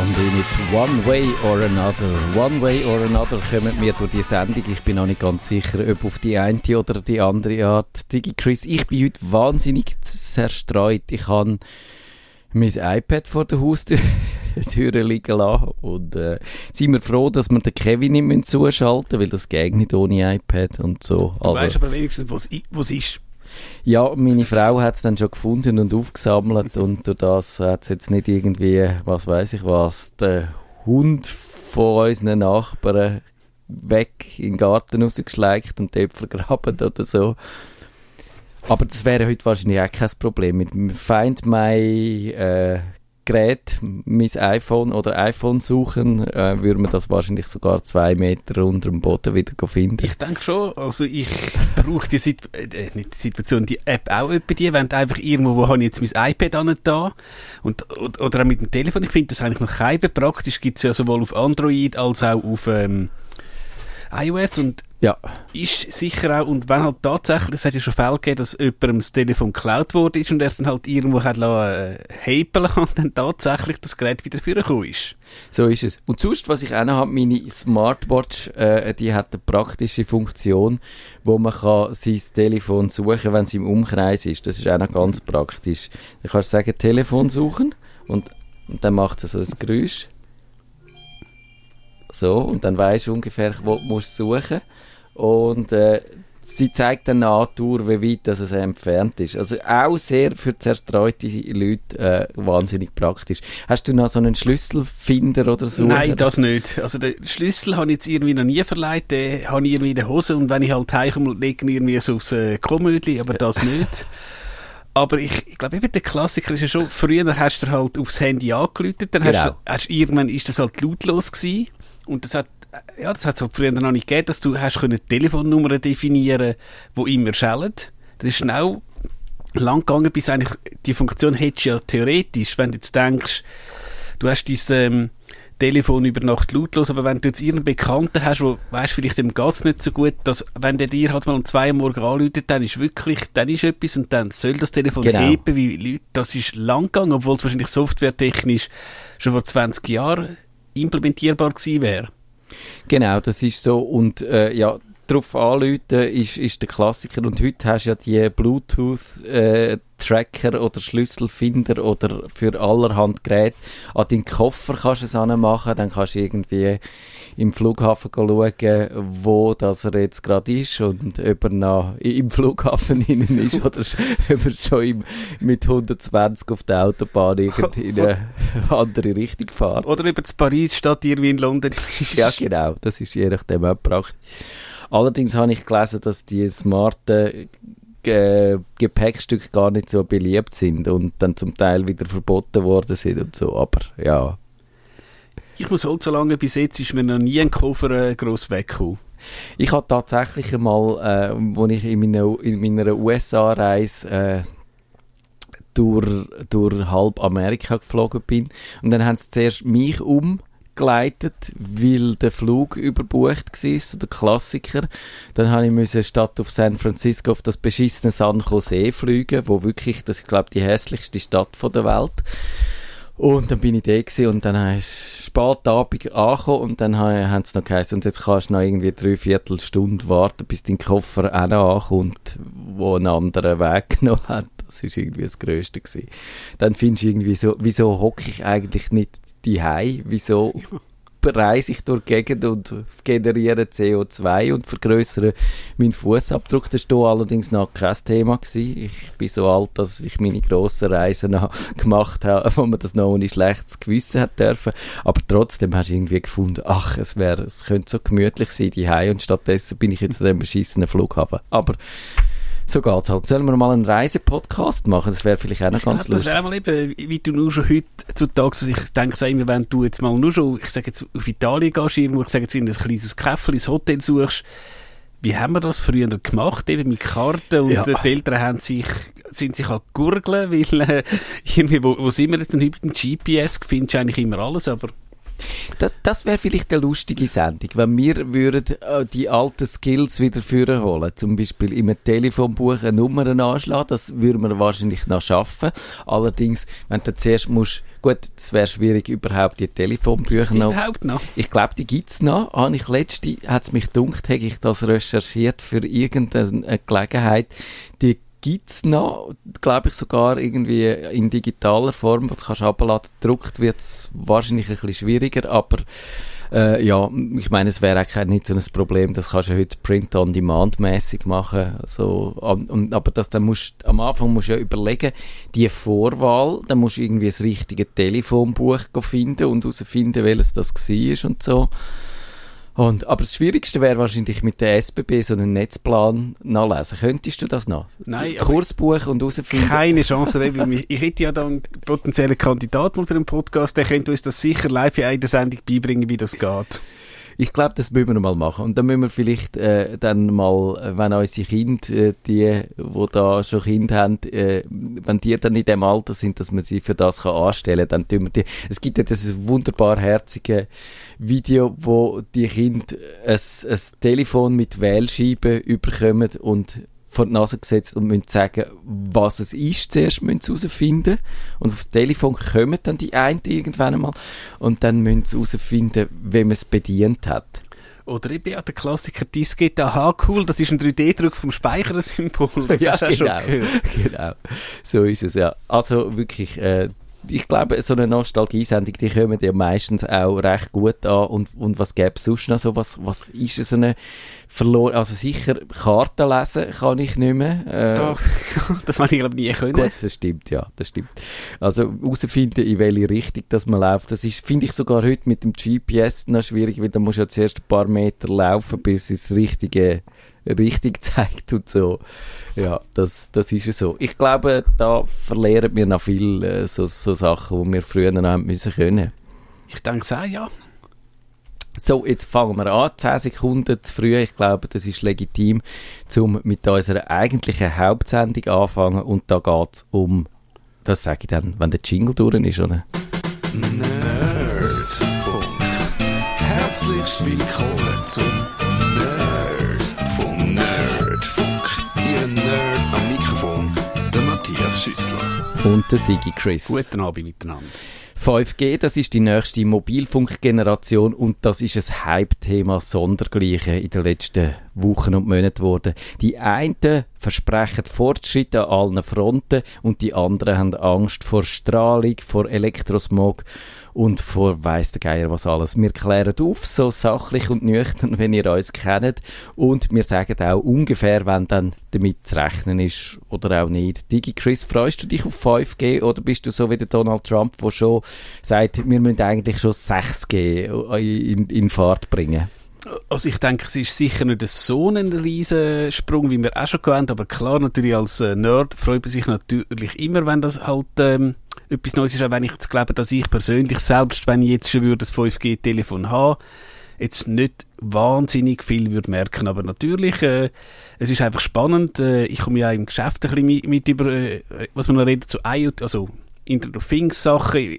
and in it one way or another. One way or another kommen wir durch die Sendung. Ich bin noch nicht ganz sicher, ob auf die eine oder die andere Art. Digi Chris, ich bin heute wahnsinnig zerstreut. Ich habe mein iPad vor der Haustür liegen lassen und äh, sind wir froh, dass wir den Kevin nicht zuschalten müssen, weil das geht nicht ohne iPad und so. Also, du weißt aber wenigstens, wo es ist. Ja, meine Frau hat es dann schon gefunden und aufgesammelt und durch das hat es jetzt nicht irgendwie, was weiß ich was, der Hund von unseren Nachbarn weg in den Garten rausgeschleicht und die Äpfel graben oder so. Aber das wäre heute wahrscheinlich auch kein Problem. Mit Find My äh, Gerät, mein iPhone oder iPhone suchen, äh, würde man das wahrscheinlich sogar zwei Meter unter dem Boden wieder finden. Ich denke schon. Also ich brauche die, Situ äh, nicht die Situation, die App auch bei dir, wenn einfach irgendwo, wo habe ich jetzt mein iPad an da und, oder, oder auch mit dem Telefon. Ich finde das eigentlich noch kein praktisch. Gibt es ja sowohl auf Android als auch auf ähm, iOS und ja. Ist sicher auch, und wenn halt tatsächlich, es hat ja schon Fälle gegeben, dass jemandem das Telefon geklaut worden ist und er es dann halt irgendwo hat lassen, äh, und dann tatsächlich das Gerät wieder vorgekommen ist. So ist es. Und sonst, was ich auch noch habe, meine Smartwatch, äh, die hat eine praktische Funktion, wo man kann sein Telefon suchen, wenn es im Umkreis ist. Das ist auch noch ganz praktisch. Du kannst sagen, Telefon suchen und, und dann macht es so ein Geräusch. So, und dann weißt du ungefähr, wo du musst suchen und äh, sie zeigt dann eine Tour, wie weit das es entfernt ist. Also auch sehr für zerstreute Leute äh, wahnsinnig praktisch. Hast du noch so einen Schlüsselfinder oder so? Nein, das nicht. Also den Schlüssel habe ich jetzt irgendwie noch nie verleiht. Den habe ich irgendwie in der Hose und wenn ich halt heimkomme, lege ich irgendwie so aufs äh, Komödli, aber das nicht. Aber ich, ich glaube eben, der Klassiker ist ja schon, früher hast du halt aufs Handy angelötet, dann genau. hast du, hast, irgendwann ist das halt lautlos gewesen und das hat ja, das hat es halt früher noch nicht gegeben, dass du hast können Telefonnummern definieren, wo immer schellen. Das ist schnell lang gegangen, bis eigentlich die Funktion hättest ja theoretisch, wenn du jetzt denkst, du hast dein ähm, Telefon über Nacht lautlos, aber wenn du jetzt irgendeinen Bekannten hast, wo, weißt, vielleicht dem geht's nicht so gut, dass, wenn der dir halt mal um zwei Uhr morgen anruft, dann ist wirklich, dann ist etwas und dann soll das Telefon genau. heben, wie Leute, das ist lang gegangen, obwohl es wahrscheinlich softwaretechnisch schon vor 20 Jahren implementierbar gewesen wäre. Genau, das ist so. Und äh, ja, darauf anrufen ist, ist der Klassiker. Und heute hast du ja die Bluetooth-Tracker äh, oder Schlüsselfinder oder für allerhand Geräte. An deinen Koffer kannst du es anmachen, dann kannst du irgendwie im Flughafen schauen, wo das er jetzt gerade ist und ob er noch im Flughafen innen ist oder ob er schon im, mit 120 auf der Autobahn in eine andere Richtung fährt. Oder über zu Paris statt irgendwie in London ist. Ja, genau. Das ist je nachdem auch praktisch. Allerdings habe ich gelesen, dass die smarten äh, Gepäckstücke gar nicht so beliebt sind und dann zum Teil wieder verboten worden sind und so. Aber ja, ich muss halt so lange, bis jetzt ist mir noch nie ein Koffer äh, gross weggekommen. Ich habe tatsächlich einmal, äh, als ich in meiner, in meiner USA-Reise äh, durch, durch halb Amerika geflogen bin und dann haben sie zuerst mich umgeleitet, weil der Flug überbucht war, so der Klassiker. Dann habe ich müssen statt auf San Francisco auf das beschissene San Jose fliegen, wo wirklich, das ist glaube die hässlichste Stadt der Welt. Und dann bin ich da und dann ist spät Abend angekommen und dann haben sie noch geheißen, und jetzt kannst du noch irgendwie drei Viertelstunde warten, bis dein Koffer auch ankommt, wo einen anderen Weg genommen hat. Das war irgendwie das Größte gewesen. Dann findest du irgendwie so, wieso hocke ich eigentlich nicht die Wieso reise ich durch die Gegend und generiere CO2 und vergrößere meinen Fußabdruck. Das war allerdings noch kein Thema. Gewesen. Ich bin so alt, dass ich meine grossen Reisen noch gemacht habe, wo man das noch ohne schlechtes Gewissen hat dürfen. Aber trotzdem hast du irgendwie gefunden, ach, es wäre, es könnte so gemütlich sein, die und stattdessen bin ich jetzt an dem beschissenen Flughafen. Aber so geht's halt. Sollen wir mal einen Reisepodcast machen? Das wäre vielleicht auch noch ich ganz glaub, lustig. Das wäre mal eben, wie du nur schon heute zutage, also ich denke es immer, wenn du jetzt mal nur schon, ich sage jetzt, auf Italien gehst, irgendwo, ich sage jetzt in ein kleines Käffchen, ein Hotel suchst, wie haben wir das früher gemacht, eben mit Karten und ja. die Eltern haben sich, sind sich an gurgeln, weil äh, irgendwie, wo, wo sind wir jetzt? Und mit dem GPS findest du eigentlich immer alles, aber Das, das wäre vielleicht eine lustige Sendung, wenn wir würden äh, die alten Skills wieder führen holen. Zum Beispiel im Telefonbuch eine Nummer anschlagen. Das würden wir wahrscheinlich noch schaffen. Allerdings, wenn du zuerst musst, gut, es wäre schwierig, überhaupt die Telefonbücher noch. überhaupt noch? Ich glaube, die gibt es noch. Habe ich letzte, hat es mich dunkt, habe ich das recherchiert für irgendeine Gelegenheit. Die gibt es noch, glaube ich, sogar irgendwie in digitaler Form, wo du kannst abladen. Druckt wird es wahrscheinlich ein bisschen schwieriger, aber äh, ja, ich meine, es wäre eigentlich nicht so ein Problem, das kannst du heute Print-on-Demand-mäßig machen. So, und, aber das, dann musst, am Anfang musst du ja überlegen, die Vorwahl, dann musst du irgendwie das richtige Telefonbuch finden und herausfinden, welches das war und so. Und, aber das Schwierigste wäre wahrscheinlich mit der SBB so einen Netzplan nachlesen. Könntest du das noch? Nein. Kursbuch und herausfinden? Keine Chance. ich hätte ja dann einen potenziellen Kandidat mal für einen Podcast, der könnte uns das sicher live in einer Sendung beibringen, wie das geht. Ich glaube, das müssen wir mal machen. Und dann müssen wir vielleicht äh, dann mal, äh, wenn unsere Kinder, äh, die, die da schon Kinder haben, äh, wenn die dann in dem Alter sind, dass man sie für das kann anstellen kann, dann tun wir die. Es gibt ja dieses wunderbar herzige Video, wo die Kinder ein, ein Telefon mit Wählscheiben überkommen und vor die Nase gesetzt und müssen sagen, was es ist. Zuerst müssen sie herausfinden. Und aufs Telefon kommen dann die einen irgendwann einmal. Und dann müssen sie herausfinden, wem man es bedient hat. Oder eben ja, der Klassiker Diskette, aha, cool, das ist ein 3D-Druck vom Speichersymbol. Das ja, genau, genau. So ist es, ja. Also wirklich, äh, ich glaube, so eine Nostalgie-Sendung, die kommen ja meistens auch recht gut an. Und, und was gäbe es sonst noch so? Was, was ist so eine verloren? Also sicher, Karten lesen kann ich nicht mehr. Äh, Doch, das habe ich glaube nie können. Gut, das stimmt, ja, das stimmt. Also herausfinden, in welche Richtung das man läuft, das ist, finde ich sogar heute mit dem GPS noch schwierig, weil da musst du ja zuerst ein paar Meter laufen, bis es das richtige richtig zeigt und so. Ja, das, das ist so. Ich glaube, da verlieren wir noch viel äh, so, so Sachen, die wir früher noch haben müssen können. Ich denke auch, ja. So, jetzt fangen wir an. 10 Sekunden zu früh. Ich glaube, das ist legitim, um mit unserer eigentlichen Hauptsendung anfangen. Und da geht es um, das sage ich dann, wenn der Jingle durch ist, oder? Nerdfunk. Herzlich willkommen zum Matthias Schüssler. Und der Digi Chris. Guten Abend miteinander. 5G, das ist die nächste Mobilfunkgeneration und das ist ein Hype-Thema sondergleichen in den letzten Wochen und Monaten geworden. Die einen versprechen Fortschritt an allen Fronten und die anderen haben Angst vor Strahlung, vor Elektrosmog und vor weiss der Geier was alles. Wir klären auf, so sachlich und nüchtern, wenn ihr uns kennt und wir sagen auch ungefähr, wenn dann damit zu rechnen ist oder auch nicht. Digi Chris, freust du dich auf 5G oder bist du so wie der Donald Trump, der schon sagt, wir müssen eigentlich schon 6G in, in Fahrt bringen? Also ich denke, es ist sicher nicht so ein riesen Sprung, wie wir auch schon hatten, aber klar, natürlich als äh, Nerd freut man sich natürlich immer, wenn das halt ähm, etwas Neues ist, auch wenn ich glaube, dass ich persönlich, selbst wenn ich jetzt schon würde das 5G-Telefon haben, jetzt nicht wahnsinnig viel würde merken, aber natürlich, äh, es ist einfach spannend, äh, ich komme ja im Geschäft ein bisschen mit, mit über, äh, was man noch redet, zu IoT, also Internet of Things Sachen,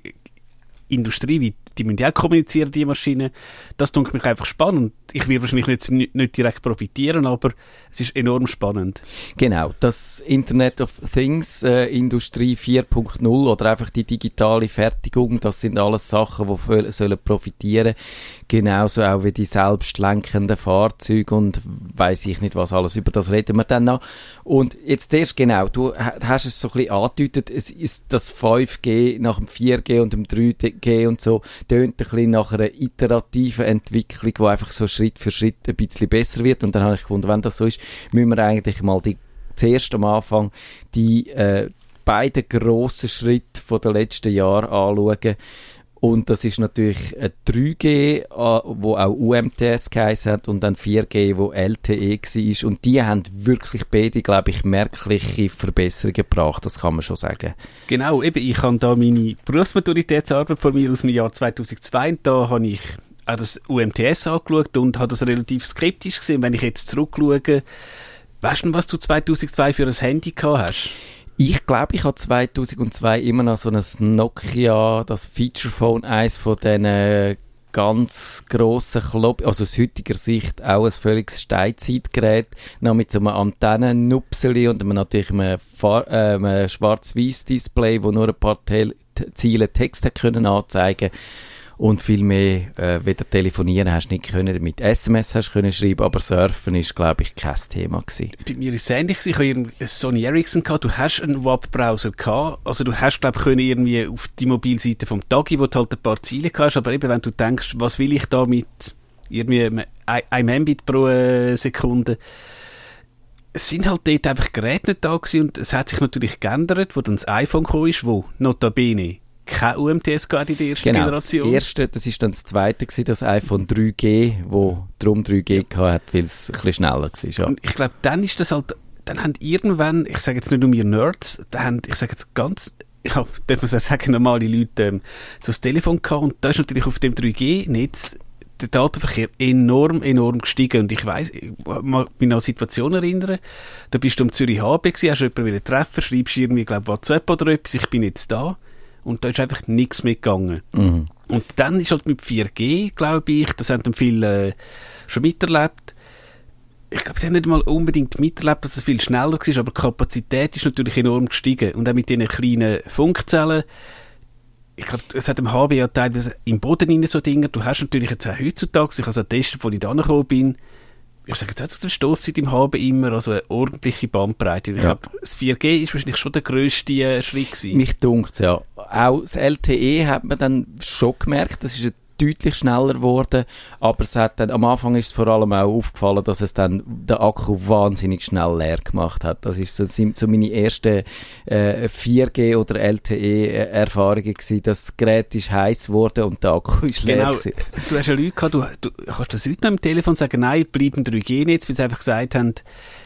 Industrie, wie die müssen ja auch kommunizieren, die Maschinen. Das tut mich einfach spannend. Ich werde wahrscheinlich nicht, nicht direkt profitieren, aber es ist enorm spannend. Genau, das Internet of Things, äh, Industrie 4.0 oder einfach die digitale Fertigung, das sind alles Sachen, die sollen profitieren. Genauso auch wie die selbstlenkenden Fahrzeuge und weiß ich nicht was alles. Über das reden wir dann noch. Und jetzt zuerst genau, du hast es so ein bisschen angedeutet, es ist das 5G nach dem 4G und dem 3G und so, tönt ein bisschen nach einer iterativen Entwicklung, die einfach so Schritt für Schritt ein bisschen besser wird. Und dann habe ich gefunden, wenn das so ist, müssen wir eigentlich mal die, zuerst am Anfang die äh, beiden grossen Schritte der letzten Jahre anschauen. Und das ist natürlich 3G, äh, wo auch UMTS geheißen hat, und dann 4G, wo LTE war. Und die haben wirklich beide, glaube ich, merkliche Verbesserungen gebracht, das kann man schon sagen. Genau, eben, ich habe da meine Berufsmaturitätsarbeit von mir aus dem Jahr 2002 und da habe ich auch das UMTS angeschaut und habe das relativ skeptisch gesehen. Wenn ich jetzt zurückschaue, weißt du, was du 2002 für ein Handy gehabt hast? Ich glaube, ich habe 2002 immer noch so ein Nokia, das Feature Phone, eins von diesen ganz grossen Klopp, also aus heutiger Sicht auch ein völliges Steinzeitgerät, noch mit so einem Antennennupseli und natürlich einem, Far- äh, einem Schwarz-Weiß-Display, wo nur ein paar Tel Ziele Text können anzeigen und viel mehr äh, weder telefonieren hast nicht können, mit SMS hast können schreiben, aber Surfen ist glaube ich kein Thema gewesen. Bei mir ist es ähnlich. Ich habe einen Sony Ericsson gehabt. Du hast einen Webbrowser gehabt. Also du hast, glaube ich, können irgendwie auf die Mobilseite vom Tagi, wo du halt ein paar Ziele hast. Aber eben, wenn du denkst, was will ich da mit irgendwie einem Mbit pro äh, Sekunde? Es sind halt dort einfach Geräte nicht da gewesen und es hat sich natürlich geändert, wo dann das iPhone gekommen ist, wo notabene kein UMTS gehabt in der ersten Genau, das Generation. erste, das ist dann das zweite gewesen, das iPhone 3G, wo drum 3G gehabt hat, weil es ein bisschen schneller war. Ja. Ich glaube, dann ist das halt, dann haben irgendwann, ich sage jetzt nicht um ihr Nerds, da haben, ich sage jetzt ganz, ja, darf man sagen, normale Leute, ähm, so das Telefon gehabt und da ist natürlich auf dem 3G-Netz der Datenverkehr enorm, enorm gestiegen. Und ich weiss, ich mag mich an eine Situation erinnern, da bist du am Zürich HB gewesen, hast jemanden wieder treffen, schreibst irgendwie, glaub, WhatsApp oder etwas, ich bin jetzt da. Und da ist einfach nichts mehr gegangen. Mhm. Und dann ist halt mit 4G, glaube ich, das haben dann viele äh, schon miterlebt. Ich glaube, sie haben nicht mal unbedingt miterlebt, dass es viel schneller war, aber die Kapazität ist natürlich enorm gestiegen. Und auch mit diesen kleinen Funkzellen, ich glaube, es hat im HB ja teilweise im Boden rein so Dinge. Du hast natürlich jetzt auch heutzutage, ich habe es getestet, wo ich da gekommen bin, ich sage jetzt auch der Stoßzeit im HB immer, also eine ordentliche Bandbreite. Und Ich Ja. glaube, das 4G ist wahrscheinlich schon der grösste äh, Schritt gewesen. Mich dunkt ja. Auch das LTE hat man dann schon gemerkt, das ist deutlich schneller geworden, aber es hat dann, am Anfang ist es vor allem auch aufgefallen, dass es dann der Akku wahnsinnig schnell leer gemacht hat. Das ist so, so meine ersten äh, 4G oder LTE Erfahrungen gewesen. Das Gerät ist heiß geworden und der Akku ist leer Genau. gewesen. Du hast ja Leute gehabt, du, du kannst das heute noch am Telefon sagen, nein, bleiben 3G-Netz, weil sie einfach gesagt haben,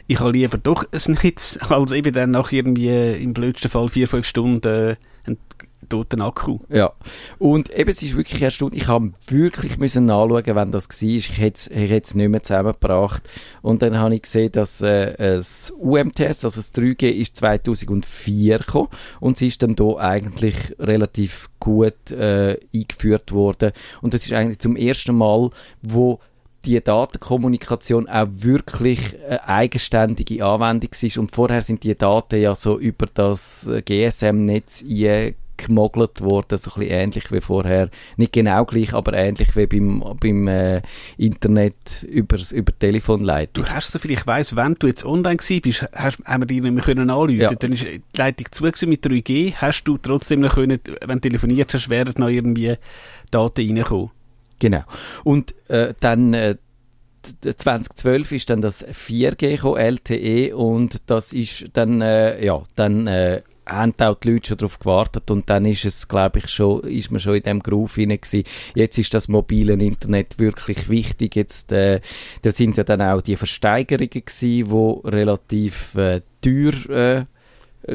ich habe lieber doch ein Netz, als eben dann nach irgendwie im blödsten Fall vier, fünf Stunden äh, toten Akku. Ja, und eben, es ist wirklich erstaunlich, ich habe wirklich müssen nachschauen, wenn das war, ich hätte es nicht mehr zusammengebracht. Und dann habe ich gesehen, dass äh, das UMTS, also das 3G, ist 2004 gekommen. Und es ist dann da eigentlich relativ gut äh, eingeführt worden. Und das ist eigentlich zum ersten Mal, wo die Datenkommunikation auch wirklich eine eigenständige Anwendung ist. Und vorher sind die Daten ja so über das äh, GSM-Netz gemogelt worden, so ein bisschen ähnlich wie vorher. Nicht genau gleich, aber ähnlich wie beim, beim äh, Internet über, über Telefonleitung. Du hast so viel, ich weiss, wenn du jetzt online gewesen bist, hast, haben wir dich nicht mehr können anrufen. Ja. Dann ist die Leitung zu mit 3G, hast du trotzdem noch können, wenn du telefoniert hast, wären noch irgendwie Daten reingekommen. Genau. Und äh, dann äh, t- 2012 ist dann das 4G gekommen, LTE und das ist dann äh, ja dann äh, haben auch die Leute schon darauf gewartet und dann ist es glaube ich schon ist man schon in dem Groove hinein gewesen. Jetzt ist das mobile Internet wirklich wichtig. Jetzt äh, da sind ja dann auch die Versteigerungen gewesen, wo relativ äh, teuer äh,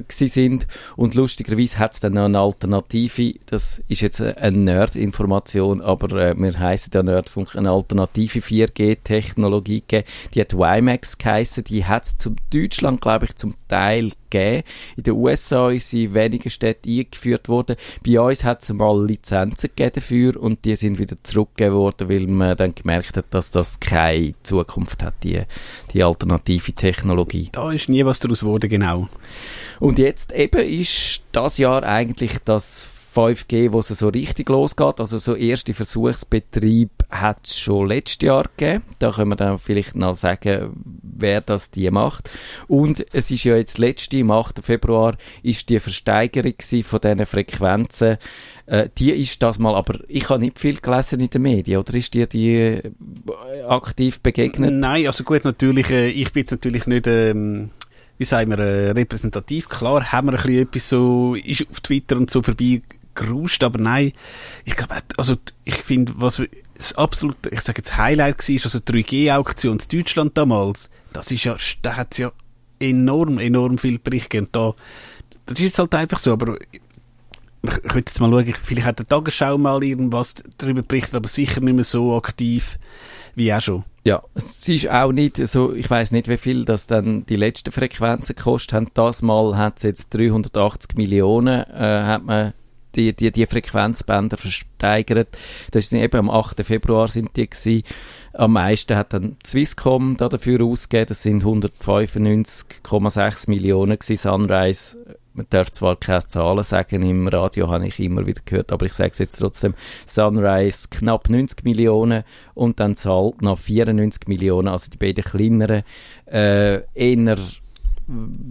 sind und lustigerweise hat es dann noch eine Alternative, das ist jetzt eine- Nerd-Information, aber äh, wir heißen ja Nerdfunk eine alternative 4G-Technologie gegeben, die hat WiMAX geheissen, die hat es zum Deutschland, glaube ich, zum Teil gegeben. In den USA ist sie in wenigen Städten eingeführt worden. Bei uns hat es mal Lizenzen gegeben dafür und die sind wieder zurückgegeben worden, weil man dann gemerkt hat, dass das keine Zukunft hat, die, die alternative Technologie. Da ist nie was daraus geworden, genau. Und jetzt eben ist das Jahr eigentlich das 5G, wo es so richtig losgeht. Also so erste Versuchsbetrieb hat es schon letztes Jahr gegeben. Da können wir dann vielleicht noch sagen, wer das die macht. Und es ist ja jetzt letzte, am 8. Februar, ist die Versteigerung von diesen Frequenzen. Äh, die ist das mal, aber ich habe nicht viel gelesen in den Medien, oder ist dir die äh, aktiv begegnet? Nein, also gut, natürlich, äh, ich bin jetzt natürlich nicht, ähm, wie sagen wir, äh, repräsentativ. Klar haben wir ein bisschen etwas so, ist auf Twitter und so vorbei geruscht, aber nein, ich glaube, also ich finde, was das absolut, ich sage jetzt Highlight war, ist also die 3G-Auktion in Deutschland damals, das ist ja, da hat es ja enorm, enorm viel Bericht gegeben. Da, das ist jetzt halt einfach so, aber man könnte jetzt mal schauen, vielleicht hat der Tagesschau mal irgendwas darüber berichtet, aber sicher nicht mehr so aktiv wie auch schon. Ja, es ist auch nicht so, ich weiß nicht, wie viel das dann die letzten Frequenzen gekostet haben. Das Mal hat es jetzt 380 Millionen, äh, hat man die, die, die Frequenzbänder versteigert. Das ist eben am 8. Februar sind die gewesen. Am meisten hat dann Swisscom da dafür ausgegeben. Das sind 195,6 Millionen gewesen. Sunrise man darf zwar keine Zahlen sagen, im Radio habe ich immer wieder gehört, aber ich sage es jetzt trotzdem, Sunrise knapp 90 Millionen und dann zahlt noch 94 Millionen, also die beiden kleineren, äh, eher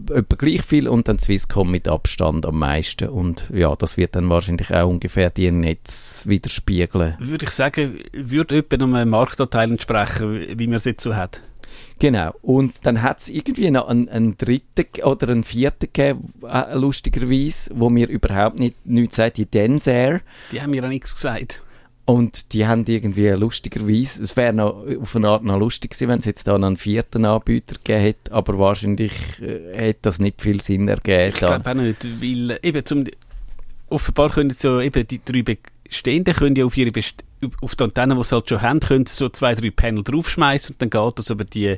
etwa gleich viel und dann Swisscom mit Abstand am meisten und ja, das wird dann wahrscheinlich auch ungefähr die Netz widerspiegeln. Würde ich sagen, würde etwa einem Marktanteil entsprechen, wie man es jetzt so hat. Genau. Und dann hat es irgendwie noch einen, einen, dritten oder einen vierten gegeben, äh, lustigerweise, wo mir überhaupt nicht nichts sagt, die Densair. Die haben mir auch nichts gesagt. Und die haben irgendwie lustigerweise, es wäre noch auf eine Art noch lustig gewesen, wenn es jetzt da noch einen vierten Anbieter gegeben hätte, aber wahrscheinlich äh, hätte das nicht viel Sinn ergeben. Ich glaube auch nicht, weil eben zum, offenbar können so eben die drei Bestehenden können ja auf ihre Best auf die Antenne, die sie halt schon haben, können sie so zwei, drei Panel draufschmeißen und dann geht das. Aber die,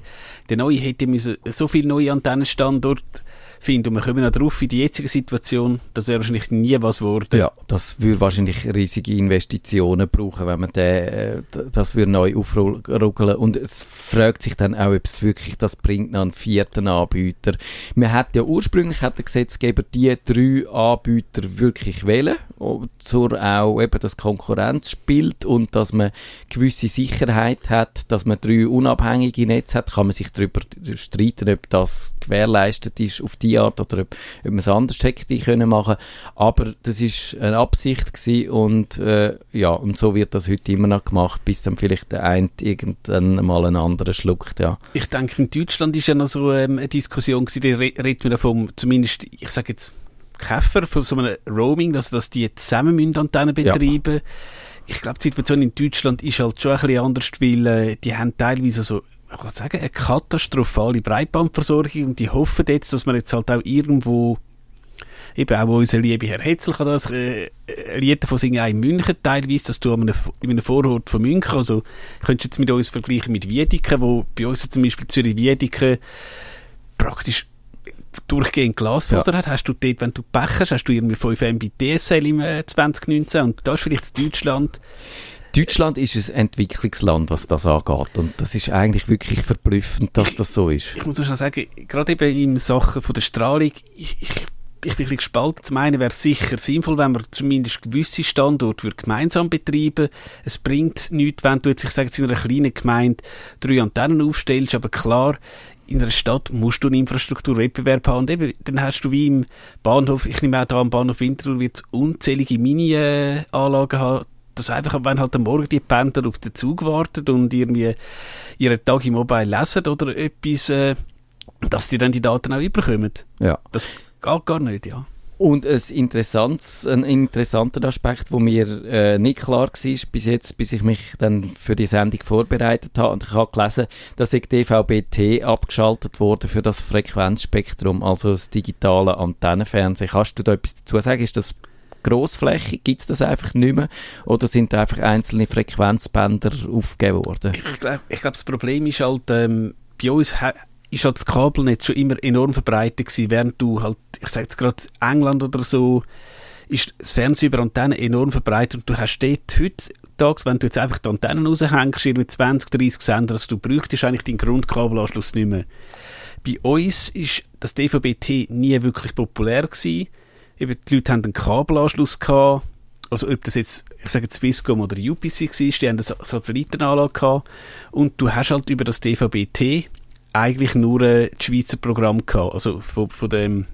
die neue hätte müssen so viele neue Antennenstandorte finde. Und wir kommen noch drauf, in die jetzige Situation, das wäre wahrscheinlich nie was geworden. Ja, das würde wahrscheinlich riesige Investitionen brauchen, wenn man den, äh, das würde neu aufruckeln. Und es fragt sich dann auch, ob es wirklich das bringt, einen vierten Anbieter. Man hat ja ursprünglich, hat der Gesetzgeber die drei Anbieter wirklich wählen, zur auch eben das Konkurrenz spielt und dass man gewisse Sicherheit hat, dass man drei unabhängige Netze hat, kann man sich darüber streiten, ob das gewährleistet ist auf die die Art oder ob, ob man es anders hätte können machen aber das ist eine Absicht gewesen und äh, ja, und so wird das heute immer noch gemacht, bis dann vielleicht der eine irgendwann mal einen anderen schluckt, ja. Ich denke, in Deutschland ist ja noch so ähm, eine Diskussion gewesen, die redet man davon, zumindest, ich sage jetzt, Käfer von so einem Roaming, also dass die zusammen müssen Antennen betreiben. Ja. Ich glaube, die Situation in Deutschland ist halt schon ein bisschen anders, weil äh, die haben teilweise so ich kann sagen, eine katastrophale Breitbandversorgung und die hoffen jetzt, dass man jetzt halt auch irgendwo eben auch unser lieber Herr Hetzel kann das äh, Lied davon singen, auch in München teilweise, dass du in einem Vorort von München, also könntest du jetzt mit uns vergleichen mit Wiedeken, wo bei uns zum Beispiel Zürich-Wiedeken praktisch durchgehend Glasfaser ja. hat, hast du dort, wenn du Pech hast, hast du irgendwie 5 Mbit DSL im äh, 2019 und da ist vielleicht Deutschland Deutschland ist ein Entwicklungsland, was das angeht. Und das ist eigentlich wirklich verblüffend, dass das so ist. Ich muss schon sagen, gerade eben in Sachen von der Strahlung, ich, ich, ich bin ein gespalten. Zum einen wäre es sicher sinnvoll, wenn man zumindest gewisse Standorte gemeinsam betreiben Es bringt nichts, wenn du jetzt, ich sage jetzt in einer kleinen Gemeinde drei Antennen aufstellst, aber klar, in einer Stadt musst du einen Infrastrukturwettbewerb haben. Und eben, dann hast du wie im Bahnhof, ich nehme auch da am Bahnhof Winterthur, wird unzählige Mini-Anlagen haben, dass einfach, wenn halt am Morgen die Pendler auf den Zug warten und irgendwie ihren Tag im Mobile lesen oder etwas, äh, dass die dann die Daten auch überkommen. Ja. Das geht gar nicht, ja. Und ein, interessantes, ein interessanter Aspekt, der mir äh, nicht klar war bis jetzt, bis ich mich dann für die Sendung vorbereitet habe. Und ich habe gelesen, dass die DVB-T abgeschaltet wurde für das Frequenzspektrum, also das digitale Antennenfernsehen. Kannst du da etwas dazu sagen? Ist das grossflächig? Gibt es das einfach nicht mehr? Oder sind da einfach einzelne Frequenzbänder aufgegeben worden? Ich glaube, glaub, das Problem ist halt, ähm, bei uns ist halt das Kabelnetz schon immer enorm verbreitet gewesen, während du halt, ich sage jetzt gerade England oder so, ist das Fernsehen über Antennen enorm verbreitet und du hast dort heutzutage, wenn du jetzt einfach die Antennen raushängst, mit 20, 30 Sender, also du bräuchtest eigentlich deinen Grundkabelanschluss nicht mehr. Bei uns ist das DVB-T nie wirklich populär gewesen eben die Leute haben einen Kabelanschluss gehabt, also ob das jetzt, ich sage Swisscom oder UPC war, die haben eine Satellitenanlage gehabt und du hast halt über das DVB-T eigentlich nur ein Schweizer Programm gehabt, also von, von dem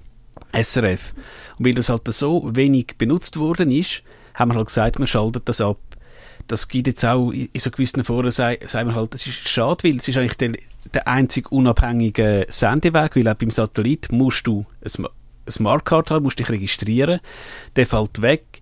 SRF. Und weil das halt so wenig benutzt worden ist, haben wir halt gesagt, man schaltet das ab. Das gibt jetzt auch in so gewissen Foren, sagen wir halt, das ist schade, weil es ist eigentlich der, der einzig unabhängige Sendeweg, weil auch beim Satellit musst du ein Smartcard haben, musst dich registrieren. Der fällt weg.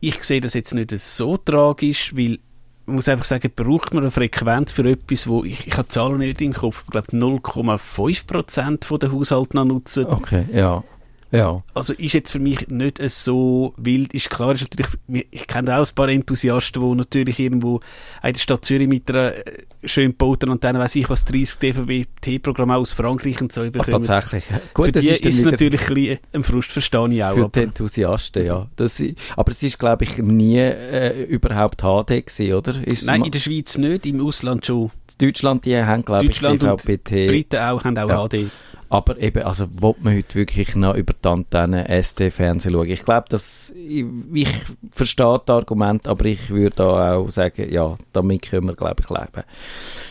Ich sehe das jetzt nicht so tragisch, weil man muss einfach sagen, braucht man eine Frequenz für etwas, wo ich, ich habe Zahlen nicht im Kopf, ich glaube 0,5% der Haushalte noch nutzen. Okay, ja. Ja. Also ist jetzt für mich nicht so wild. Ist klar, ist natürlich, ich kenne auch ein paar Enthusiasten, die natürlich irgendwo in der Stadt Zürich mit einer äh, schön gebauten Antenne, weiß ich was, 30 DVB-T-Programm aus Frankreich und so Ah, bekommen. tatsächlich. Für Gut, das die ist, dann ist natürlich ein, bisschen ein Frust, verstehe ich auch. für die Aber Enthusiasten, ja. Das, aber es ist, glaube ich, nie äh, überhaupt HD gewesen, oder? Ist nein, in der Schweiz nicht, im Ausland schon. Deutschland, die haben, glaube ich, Deutschland und DVB-T. Briten auch, haben auch Ja. HD. Aber eben, also, will man heute wirklich noch über die Antenne SD-Fernsehen schauen? Ich glaube, dass, ich, ich verstehe das Argument, aber ich würde auch sagen, ja, damit können wir, glaube ich, leben.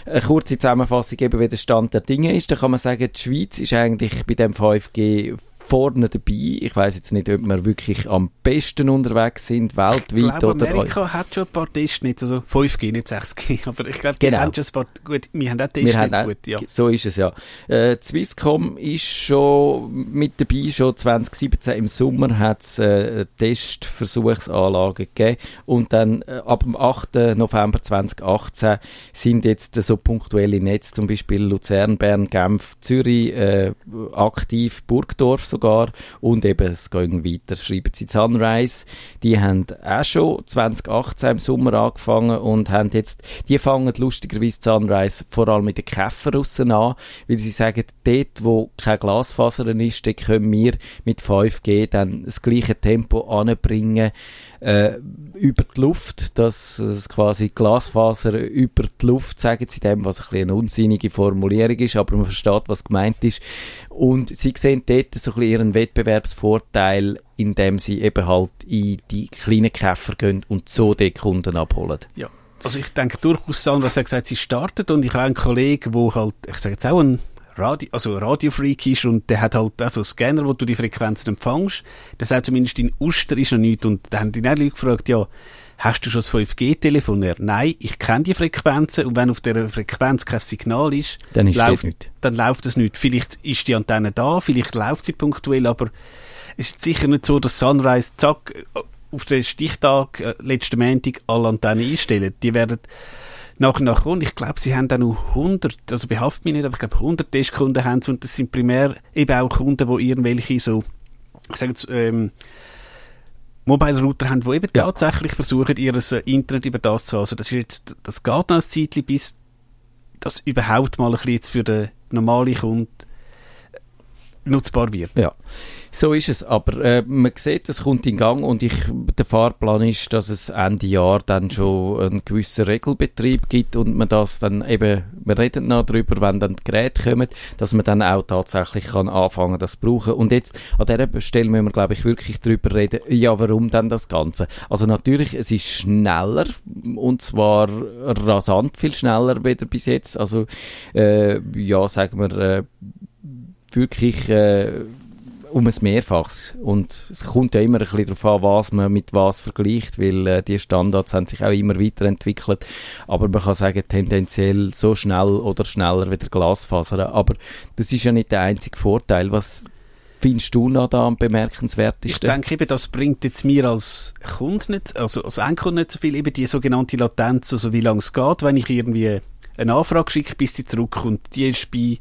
Eine kurze Zusammenfassung eben, wie der Stand der Dinge ist. Da kann man sagen, die Schweiz ist eigentlich bei dem 5G vorne dabei. Ich weiß jetzt nicht, ob wir wirklich am besten unterwegs sind, weltweit Ich glaube, oder... Amerika hat schon ein paar Testnetze, also 5G, nicht 6G, aber ich glaube, die Genau. haben schon ein paar, gut, wir haben auch auch, gut, ja. So ist es ja. Äh, Swisscom ist schon mit dabei, schon 2017 im Sommer hat es äh, Testversuchsanlagen gegeben und dann äh, ab dem 8. November 2018 sind jetzt so punktuelle Netze, zum Beispiel Luzern, Bern, Genf, Zürich äh, aktiv, Burgdorf sogar. Und eben es geht weiter, schreiben sie Sunrise, die haben auch schon 2018 im Sommer angefangen und haben jetzt, die fangen lustigerweise Sunrise vor allem mit den Käferrussen an, weil sie sagen, dort wo kein Glasfaser ist, können wir mit 5G dann das gleiche Tempo anbringen äh, über die Luft, dass es quasi Glasfaser über die Luft, sagen sie dem, was ein bisschen eine unsinnige Formulierung ist, aber man versteht, was gemeint ist. Und sie sehen dort so ein bisschen ihren Wettbewerbsvorteil, indem sie eben halt in die kleinen Käfer gehen und so die Kunden abholen. Ja. Also ich denke durchaus, Sandra hat gesagt, sie startet und ich habe einen Kollegen, der halt, ich sage jetzt auch ein Radio, also Radiofreak ist und der hat halt auch so einen Scanner, wo du die Frequenzen empfängst. Der sagt zumindest, in Uster ist noch nichts und da haben die Leute gefragt, ja, hast du schon das 5G-Telefon? Er, Nein, ich kenne die Frequenzen und wenn auf der Frequenz kein Signal ist, Dann ist läuft, dort nichts. dann läuft das nicht. Vielleicht ist die Antenne da, vielleicht läuft sie punktuell, aber es ist sicher nicht so, dass Sunrise, zack, auf den Stichtag, äh, letzten Montag, alle Antennen einstellen. Die werden nach und nach kommen. Ich glaube, sie haben dann noch 100, also behaftet mich nicht, aber ich glaube 100 Testkunden haben sie und das sind primär eben auch Kunden, die irgendwelche so, ich sage jetzt, ähm, Mobile Router haben, die eben Ja. tatsächlich versuchen, ihr äh, Internet über das zu haben. Also das ist jetzt, das geht noch ein Zeitchen, bis das überhaupt mal ein bisschen jetzt für den normalen Kunden nutzbar wird. Ja, so ist es. Aber äh, man sieht, es kommt in Gang und ich, der Fahrplan ist, dass es Ende Jahr dann schon einen gewissen Regelbetrieb gibt und man das dann eben, wir reden noch darüber, wenn dann die Geräte kommen, dass man dann auch tatsächlich kann anfangen, das brauchen. Und jetzt an dieser Stelle müssen wir, glaube ich, wirklich darüber reden, ja, warum dann das Ganze? Also natürlich, es ist schneller und zwar rasant viel schneller wieder bis jetzt. Also, äh, ja, sagen wir, äh, wirklich äh, um ein Mehrfaches. Und es kommt ja immer ein bisschen darauf an, was man mit was vergleicht, weil äh, die Standards haben sich auch immer weiterentwickelt. Aber man kann sagen, tendenziell so schnell oder schneller wieder Glasfaser. Aber das ist ja nicht der einzige Vorteil. Was findest du noch da am Ich bemerkenswertesten? denke eben, das bringt jetzt mir als Kunde nicht, also als Endkunde nicht so viel, eben die sogenannte Latenz, also wie lange es geht, wenn ich irgendwie eine Anfrage schicke, bis die zurückkommt. Die ist bei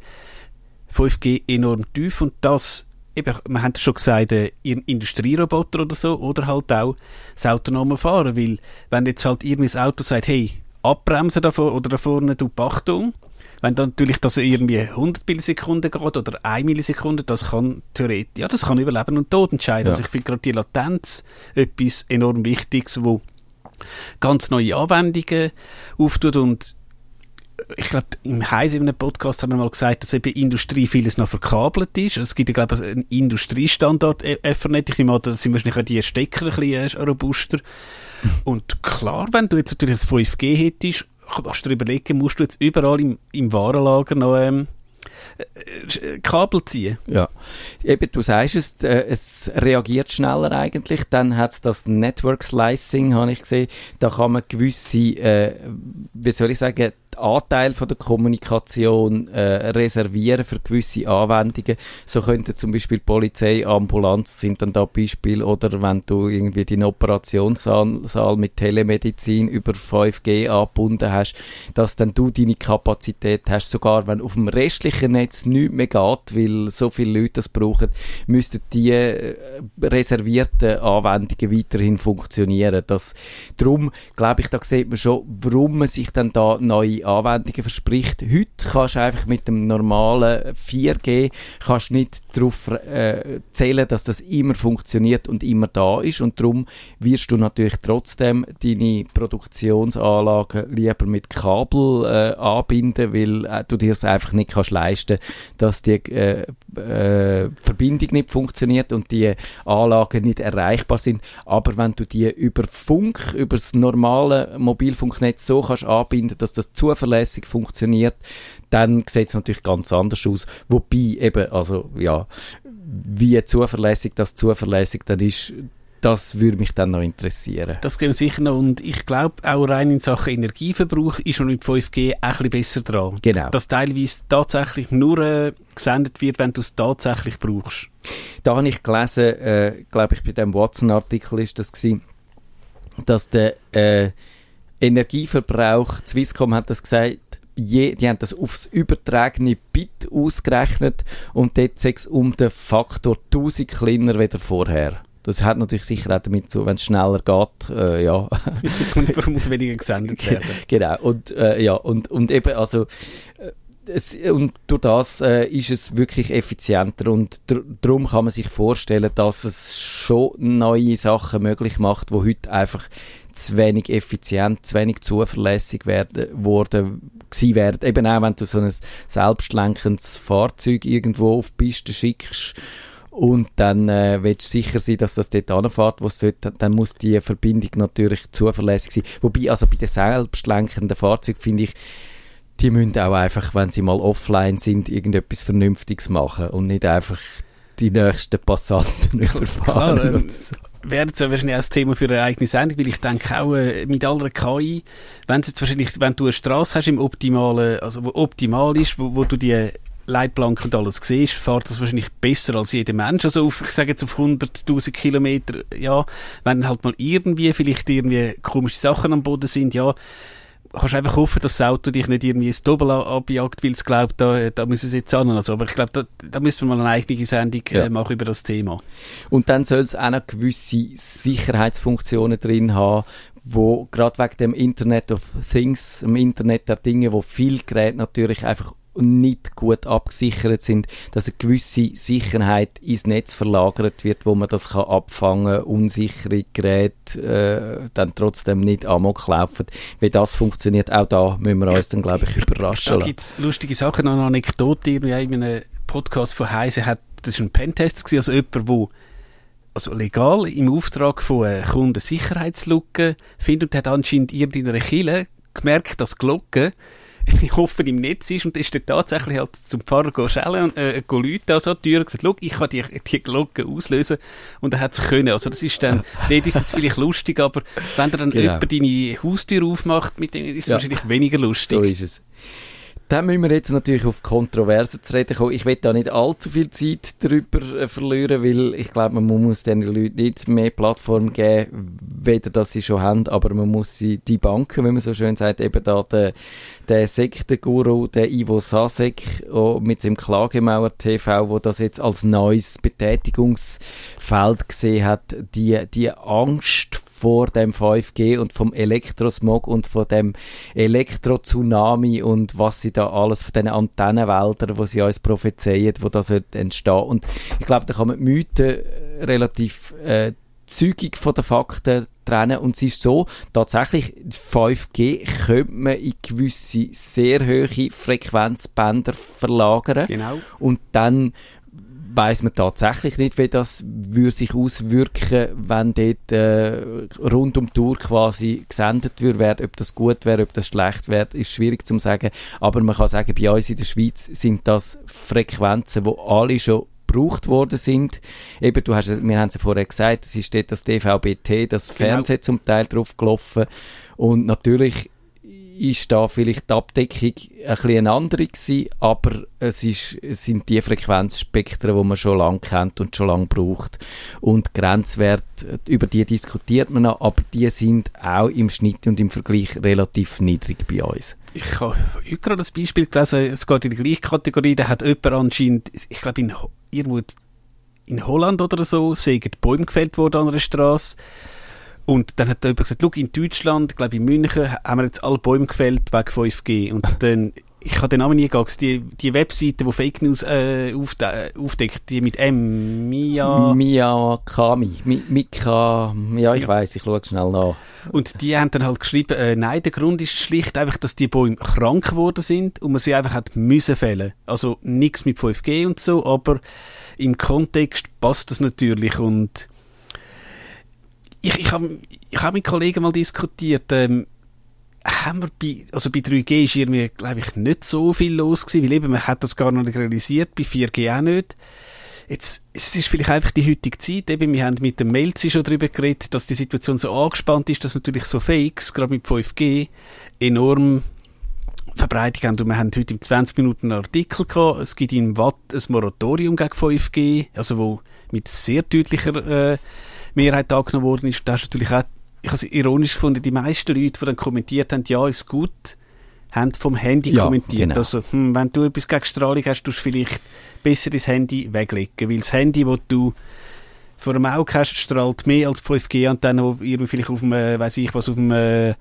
5G enorm tief und das, eben, wir haben schon gesagt, äh, in- Industrieroboter oder so, oder halt auch das autonome Fahren, weil wenn jetzt halt irgendwie das Auto sagt, hey, abbremsen da vor, oder da vorne, du Achtung, wenn dann natürlich das irgendwie 100 Millisekunden geht oder 1 Millisekunde, das kann theoretisch, ja, das kann über Leben und Tod entscheiden. Ja. Also ich finde gerade die Latenz etwas enorm Wichtiges, wo ganz neue Anwendungen auftut und ich glaube, im Heise in einem Podcast haben wir mal gesagt, dass eben Industrie vieles noch verkabelt ist. Es gibt glaube ich, einen Industriestandard äh, Ethernet. Ich nehme an, da sind wahrscheinlich auch die Stecker ein bisschen äh, robuster. Und klar, wenn du jetzt natürlich das 5G hättest, kannst du dir überlegen, musst du jetzt überall im, im Warenlager noch ähm, äh, äh, Kabel ziehen. Ja, eben, du sagst es, äh, es reagiert schneller eigentlich. Dann hat es das Network Slicing, habe ich gesehen. Da kann man gewisse, äh, wie soll ich sagen, Anteil von der Kommunikation äh, reservieren für gewisse Anwendungen. So könnte zum Beispiel Polizei, Ambulanz sind dann da Beispiel oder wenn du irgendwie deinen Operationssaal Saal mit Telemedizin über 5G angebunden hast, dass dann du deine Kapazität hast, sogar wenn auf dem restlichen Netz nichts mehr geht, weil so viele Leute das brauchen, müssten die äh, reservierten Anwendungen weiterhin funktionieren. Das, darum, glaube ich, da sieht man schon, warum man sich dann da neue Anwendungen verspricht. Heute kannst du einfach mit dem normalen 4G kannst nicht darauf äh, zählen, dass das immer funktioniert und immer da ist und darum wirst du natürlich trotzdem deine Produktionsanlagen lieber mit Kabel äh, anbinden, weil äh, du dir es einfach nicht kannst leisten, dass die äh, äh, Verbindung nicht funktioniert und die Anlagen nicht erreichbar sind. Aber wenn du die über Funk, über das normale Mobilfunknetz so kannst anbinden, dass das zuverlässig funktioniert, dann sieht es natürlich ganz anders aus. Wobei eben, also ja, wie zuverlässig das zuverlässig dann ist, das würde mich dann noch interessieren. Das geht sicher noch. Und ich glaube, auch rein in Sachen Energieverbrauch ist man mit 5G ein bisschen besser dran. Genau. Dass teilweise tatsächlich nur äh, gesendet wird, wenn du es tatsächlich brauchst. Da habe ich gelesen, äh, glaube ich, bei dem Watson-Artikel ist das gewesen, dass der äh, Energieverbrauch, Swisscom hat das gesagt, je, die haben das aufs übertragene Bit ausgerechnet und dort sechs um den Faktor 1000 kleiner wie vorher. Das hat natürlich sicher auch damit zu, wenn es schneller geht, äh, ja. und muss weniger gesendet werden. genau. Und, äh, ja, und, und eben, also, äh, es, und durch das äh, ist es wirklich effizienter und dr darum kann man sich vorstellen, dass es schon neue Sachen möglich macht, wo heute einfach zu wenig effizient, zu wenig zuverlässig werden, worden gewesen wären. Eben auch, wenn du so ein selbstlenkendes Fahrzeug irgendwo auf die Piste schickst und dann äh, willst du sicher sein, dass das dort anfährt, wo es sollte, dann muss die Verbindung natürlich zuverlässig sein. Wobei, also bei den selbstlenkenden Fahrzeugen finde ich, die müssen auch einfach, wenn sie mal offline sind, irgendetwas Vernünftiges machen und nicht einfach die nächsten Passanten überfahren. Klar, ähm, wäre jetzt wahrscheinlich auch das Thema für eine eigene Sendung, weil ich denke auch äh, mit aller KI, wenn jetzt wahrscheinlich, wenn du eine Straße hast im optimalen, also wo optimal ist, wo, wo du die Leitplanken und alles siehst, fährt das wahrscheinlich besser als jeder Mensch. Also auf, ich sage jetzt auf 100.000 Kilometer, ja, wenn halt mal irgendwie vielleicht irgendwie komische Sachen am Boden sind, ja, kannst einfach hoffen, dass das Auto dich nicht irgendwie ins Doppel abjagt, weil es glaubt, da, da müssen sie jetzt an. Also, aber ich glaube, da, da müssen wir mal eine eigene Sendung ja. äh, machen über das Thema. Und dann soll es auch noch gewisse Sicherheitsfunktionen drin haben, wo gerade wegen dem Internet of Things, im Internet der Dinge, wo viel Geräte natürlich einfach nicht gut abgesichert sind, dass eine gewisse Sicherheit ins Netz verlagert wird, wo man das kann abfangen unsichere Geräte äh, dann trotzdem nicht amok laufen. Wie das funktioniert, auch da müssen wir uns dann, glaube ich, überraschen Da gibt es lustige Sachen, eine Anekdote, in einem Podcast von Heise hat, das war ein Pentester, also jemand, der also legal im Auftrag von äh, Kunden Sicherheitslücken findet und hat anscheinend irgendeiner Kille gemerkt, dass Glocken ich hoffe, im Netz ist und ist dann tatsächlich halt zum Pfarrer schellen und äh, Leute an so die Tür und gesagt, schau, ich kann die, die Glocke auslösen und er hat es können. Also das ist dann, dort ist jetzt vielleicht lustig, aber wenn dann genau. jemand deine Haustür aufmacht, mit dem ist es ja. wahrscheinlich weniger lustig. So ist es. Dann müssen wir jetzt natürlich auf Kontroversen zu reden kommen. Ich will da nicht allzu viel Zeit darüber äh, verlieren, weil ich glaube, man muss den Leuten nicht mehr Plattform geben, weder dass sie schon haben, aber man muss sie die Banken, wenn man so schön sagt, eben da der, der Sektenguru, der Ivo Sasek mit seinem Klagemauer TV, wo das jetzt als neues Betätigungsfeld gesehen hat, die, die Angst vor dem 5G und vom Elektrosmog und von dem Elektro-Tsunami und was sie da alles von diesen Antennenwäldern, wo sie uns prophezeien, wo das entstehen Und ich glaube, da kann man die Mythen relativ äh, zügig von den Fakten trennen. Und es ist so, tatsächlich 5G könnte man in gewisse sehr hohe Frequenzbänder verlagern. Genau. und dann weiß man tatsächlich nicht, wie das würde sich auswirken, wenn dort äh, rund um die Tour quasi gesendet würde, ob das gut wäre, ob das schlecht wäre, ist schwierig zu sagen. Aber man kann sagen, bei uns in der Schweiz sind das Frequenzen, wo alle schon gebraucht worden sind. Eben, du hast, wir haben es ja vorher gesagt, es ist dort das DVB-T, das genau. Fernsehen zum Teil drauf gelaufen. Und natürlich ist da vielleicht die Abdeckung ein bisschen andere gewesen, aber es, ist, es sind die Frequenzspektren, die man schon lange kennt und schon lange braucht. Und Grenzwerte, über die diskutiert man noch, aber die sind auch im Schnitt und im Vergleich relativ niedrig bei uns. ich habe heute gerade ein Beispiel gelesen, es geht in die gleiche Kategorie, da hat jemand anscheinend, ich glaube in, irgendwo in Holland oder so, sind Bäume gefällt worden an einer Straße. Und dann hat jemand gesagt, schau, in Deutschland, ich glaube in München, haben wir jetzt alle Bäume gefällt wegen 5G. Und dann ich habe den Namen nie gegangen. Die, die Webseite, die Fake News äh, aufde aufdeckt, die mit M, Mia... Mia Kami. Mi, Mika... Ja, ich weiß, ich schaue schnell nach. Und die haben dann halt geschrieben, äh, nein, der Grund ist schlicht einfach, dass die Bäume krank geworden sind und man sie einfach hat müssen fällen. Also nichts mit 5G und so, aber im Kontext passt das natürlich und ich, ich habe ich hab mit Kollegen mal diskutiert, ähm, haben wir bei, also bei 3G ist irgendwie, glaube ich, nicht so viel los gewesen, weil eben, man hat das gar noch nicht realisiert, bei 4G auch nicht. Jetzt, es ist vielleicht einfach die heutige Zeit, eben, wir haben mit dem Melzi schon darüber geredet, dass die Situation so angespannt ist, dass natürlich so Fakes, gerade mit 5G, enorm Verbreitung haben. Und wir haben heute im 20 Minuten einen Artikel gehabt, es gibt in Watt ein Moratorium gegen 5G, also wo mit sehr deutlicher äh, Mehrheit angenommen worden ist. Da ist natürlich auch ich habe es ironisch gefunden, die meisten Leute, die dann kommentiert haben, ja, ist gut, haben vom Handy ja, kommentiert. Genau. Also, hm, wenn du etwas gegen Strahlung hast, tust du vielleicht besser das Handy weglegen, weil das Handy, das du vor dem Auge hast, strahlt mehr als 5G-Antenne, die irgendwie vielleicht auf dem, äh, weiß ich was, auf dem äh,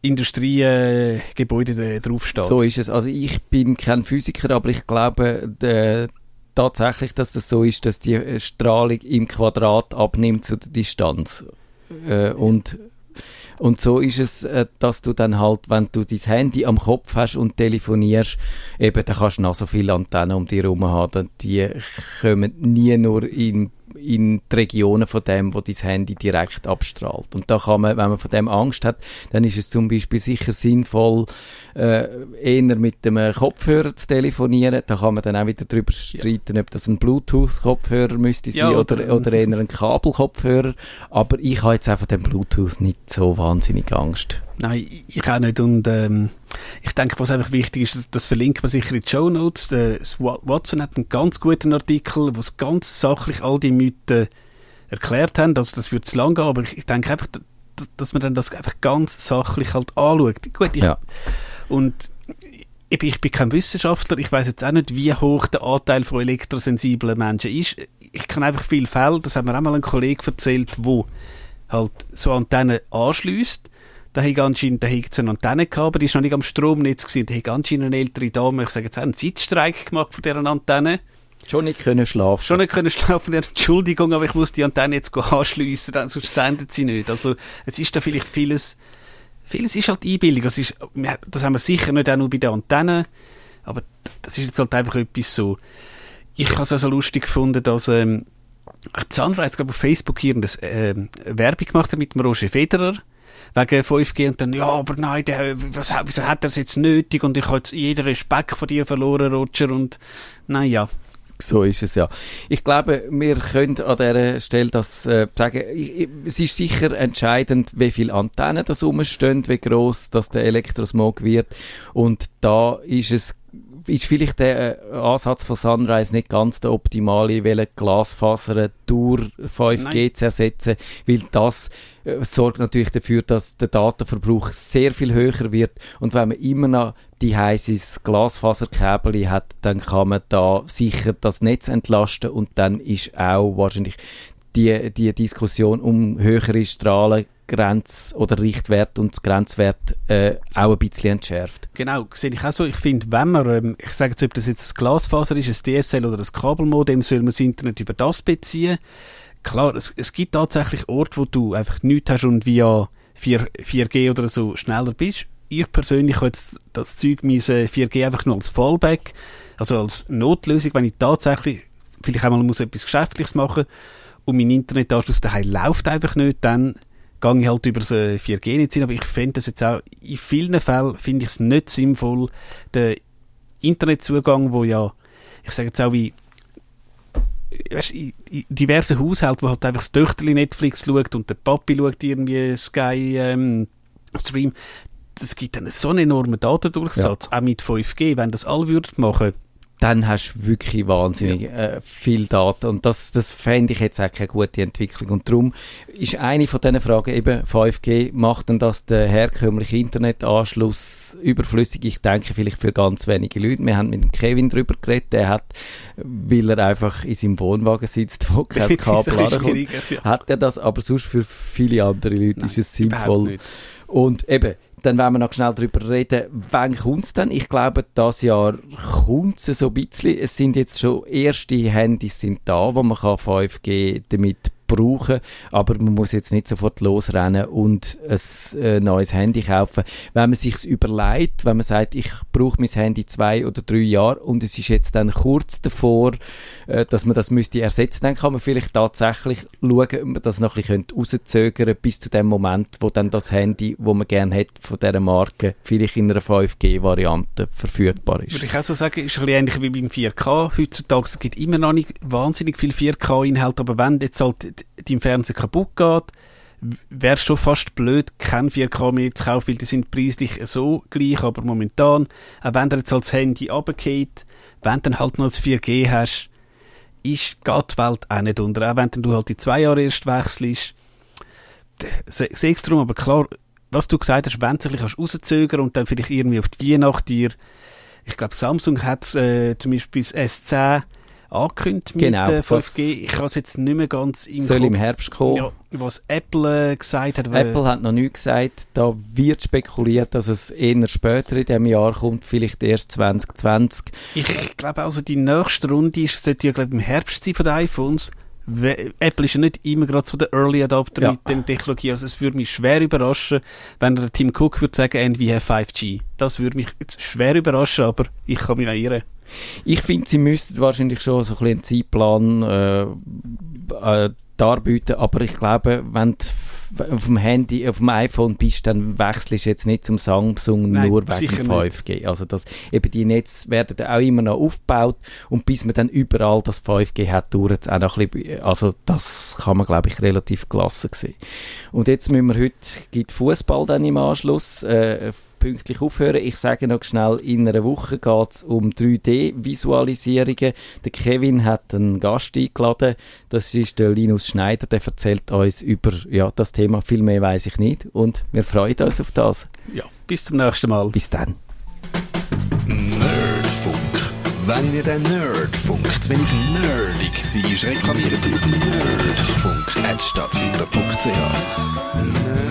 Industriegebäude äh, draufsteht. So ist es. Also ich bin kein Physiker, aber ich glaube äh, tatsächlich, dass das so ist, dass die Strahlung im Quadrat abnimmt zu der Distanz. Äh, und, und so ist es, äh, dass du dann halt, wenn du dein Handy am Kopf hast und telefonierst, eben, dann kannst du noch so viele Antennen um dich herum haben. Die kommen nie nur in in die Regionen von dem, wo dein Handy direkt abstrahlt. Und da kann man, wenn man von dem Angst hat, dann ist es zum Beispiel sicher sinnvoll, äh, eher mit dem Kopfhörer zu telefonieren. Da kann man dann auch wieder darüber streiten, ja. ob das ein Bluetooth-Kopfhörer müsste sein oder, oder, oder eher ein Kabelkopfhörer. Aber ich habe jetzt einfach dem Bluetooth nicht so wahnsinnig Angst. Nein, ich auch nicht. Und ähm, ich denke, was einfach wichtig ist, das, das verlinkt man sicher in die Show Notes. Äh, Watson hat einen ganz guten Artikel, wo es ganz sachlich all die Mythen erklärt haben. Also das würde zu lang gehen, aber ich, denke einfach, dass, dass man dann das einfach ganz sachlich halt anschaut. Gut, ich, ja. Und ich bin, ich bin kein Wissenschaftler, ich weiß jetzt auch nicht, wie hoch der Anteil von elektrosensiblen Menschen ist. Ich kann einfach viel Fälle, das hat mir auch mal ein Kollege erzählt, wo halt so Antennen anschließt da hat anscheinend da hat eine Antenne gehabt, aber die ist noch nicht am Stromnetz gewesen. Da hat anscheinend eine ältere Dame, ich sage jetzt, einen Zeitstreik gemacht von dieser Antenne. Schon nicht können schlafen. Schon nicht können schlafen. Entschuldigung, aber ich muss die Antenne jetzt anschliessen, dann sonst sendet sie nicht. Also, es ist da vielleicht vieles, vieles ist halt Einbildung. Das, ist, das haben wir sicher nicht auch nur bei den Antennen, aber das ist jetzt halt einfach etwas so. Ich habe es also lustig gefunden, dass, ähm, Sunrise, glaube auf Facebook hier eine äh, Werbung gemacht hat mit dem Roger Federer wegen 5G und dann, ja, aber nein, der, was, wieso hat er es jetzt nötig und ich habe jetzt jeden Respekt von dir verloren, Roger, und naja. So ist es ja. Ich glaube, wir können an dieser Stelle das äh, sagen. Ich, es ist sicher entscheidend, wie viele Antennen da rumstehen, wie groß das der Elektrosmog wird. Und da ist es ist vielleicht der äh, Ansatz von Sunrise nicht ganz der optimale, welche Glasfaser durch 5G Nein. zu ersetzen, weil das äh, sorgt natürlich dafür, dass der Datenverbrauch sehr viel höher wird und wenn man immer noch die heißes Glasfaserkabel hat, dann kann man da sicher das Netz entlasten und dann ist auch wahrscheinlich die, die Diskussion um höhere Strahlen Grenz- oder Richtwert und Grenzwert äh, auch ein bisschen entschärft. Genau, sehe ich auch so. Ich finde, wenn man, ähm, ich sage jetzt, ob das jetzt Glasfaser ist, ein DSL oder ein Kabelmodem, soll man das Internet über das beziehen. Klar, es, es gibt tatsächlich Orte, wo du einfach nichts hast und via 4, 4G oder so schneller bist. Ich persönlich habe jetzt das Zeug mein 4G einfach nur als Fallback, also als Notlösung, wenn ich tatsächlich vielleicht einmal muss etwas Geschäftliches machen und mein Internetanschluss daheim läuft einfach nicht, dann gehe ich halt über das 4G-Netz hin, aber ich finde das jetzt auch, in vielen Fällen finde ich es nicht sinnvoll, den Internetzugang, wo ja, ich sage jetzt auch wie, weißt, in, diversen Haushalten, wo halt einfach das Töchterli Netflix schaut und der Papi schaut irgendwie Sky ähm, Stream, das gibt dann so einen enormen Datendurchsatz, ja. auch mit 5G, wenn das alle würden machen, dann hast du wirklich wahnsinnig äh, viel Daten. Und das, das fände ich jetzt auch keine gute Entwicklung. Und darum ist eine von diesen Fragen eben 5G, macht denn das der herkömmliche Internetanschluss überflüssig? Ich denke vielleicht für ganz wenige Leute. Wir haben mit dem Kevin darüber geredet, der hat, weil er einfach in seinem Wohnwagen sitzt, wo kein Kabel ankommt, ja. hat er das, aber sonst für viele andere Leute Nein, ist es sinnvoll. Und eben, dann werden wir noch schnell darüber reden, wann kommt es denn? Ich glaube, das Jahr kommt es so ein bisschen. Es sind jetzt schon erste Handys sind da, wo man kann 5G damit brauchen, aber man muss jetzt nicht sofort losrennen und ein äh, neues Handy kaufen. Wenn man sich überlegt, wenn man sagt, ich brauche mein Handy zwei oder drei Jahre und es ist jetzt dann kurz davor, äh, dass man das müsste ersetzen, dann kann man vielleicht tatsächlich schauen, ob man das noch ein bisschen rauszögern bis zu dem Moment, wo dann das Handy, wo man gerne hat von dieser Marke, vielleicht in einer 5G-Variante verfügbar ist. Würde ich auch so sagen, ist ein bisschen ähnlich wie beim 4K. Heutzutage es gibt immer noch nicht wahnsinnig viel 4K-Inhalt, aber wenn jetzt halt dein Fernseher kaputt geht, es schon fast blöd, kein 4K mehr zu kaufen, weil die sind preislich so gleich, aber momentan, auch wenn dir jetzt das Handy runtergeht, wenn du dann halt noch das 4G hast, ist geht die Welt auch nicht unter. Auch wenn du halt die zwei Jahre erst wechselst, se- sehe ich es darum, aber klar, was du gesagt hast, wenn du kannst rauszögern und dann vielleicht irgendwie auf die Weihnacht dir, ich glaube Samsung hat äh, zum Beispiel das S10 angekündigt mit Genau, äh, das 5G. Ich habe es jetzt nicht mehr ganz im Soll im Kopf. Herbst kommen. Ja, was Apple äh, gesagt hat. Apple hat noch nichts gesagt. Da wird spekuliert, dass es eher später in diesem Jahr kommt, vielleicht erst 2020. Ich glaube also, die nächste Runde ist, sollte ja glaube im Herbst sein von den iPhones. Apple ist ja nicht immer gerade so der Early Adopter Ja. mit der Technologie. Also es würde mich schwer überraschen, wenn der Tim Cook würde sagen, and we have 5G. Das würde mich jetzt schwer überraschen, aber ich kann mich auch irren. Ich finde, sie müssten wahrscheinlich schon so ein einen Zeitplan äh, äh, darbieten, aber ich glaube, wenn du auf dem Handy, auf dem iPhone bist, dann wechselst du jetzt nicht zum Samsung Nein, nur wegen sicher 5G. Also das, eben die Netze werden dann auch immer noch aufgebaut und bis man dann überall das 5G hat, dauert es auch noch ein bisschen, also das kann man glaube ich relativ gelassen sehen. Und jetzt müssen wir heute, gibt Fußball dann im Anschluss, äh, pünktlich aufhören. Ich sage noch schnell, in einer Woche geht es um 3D-Visualisierungen. Der Kevin hat einen Gast eingeladen, das ist der Linus Schneider, der erzählt uns über ja, das Thema. Viel mehr weiß ich nicht und wir freuen uns auf das. Ja, bis zum nächsten Mal. Bis dann. Nerdfunk. Wenn ihr den Nerdfunk zu wenig nerdig seid, reklamiert sie auf nerdfunk.stadtfilter.ch.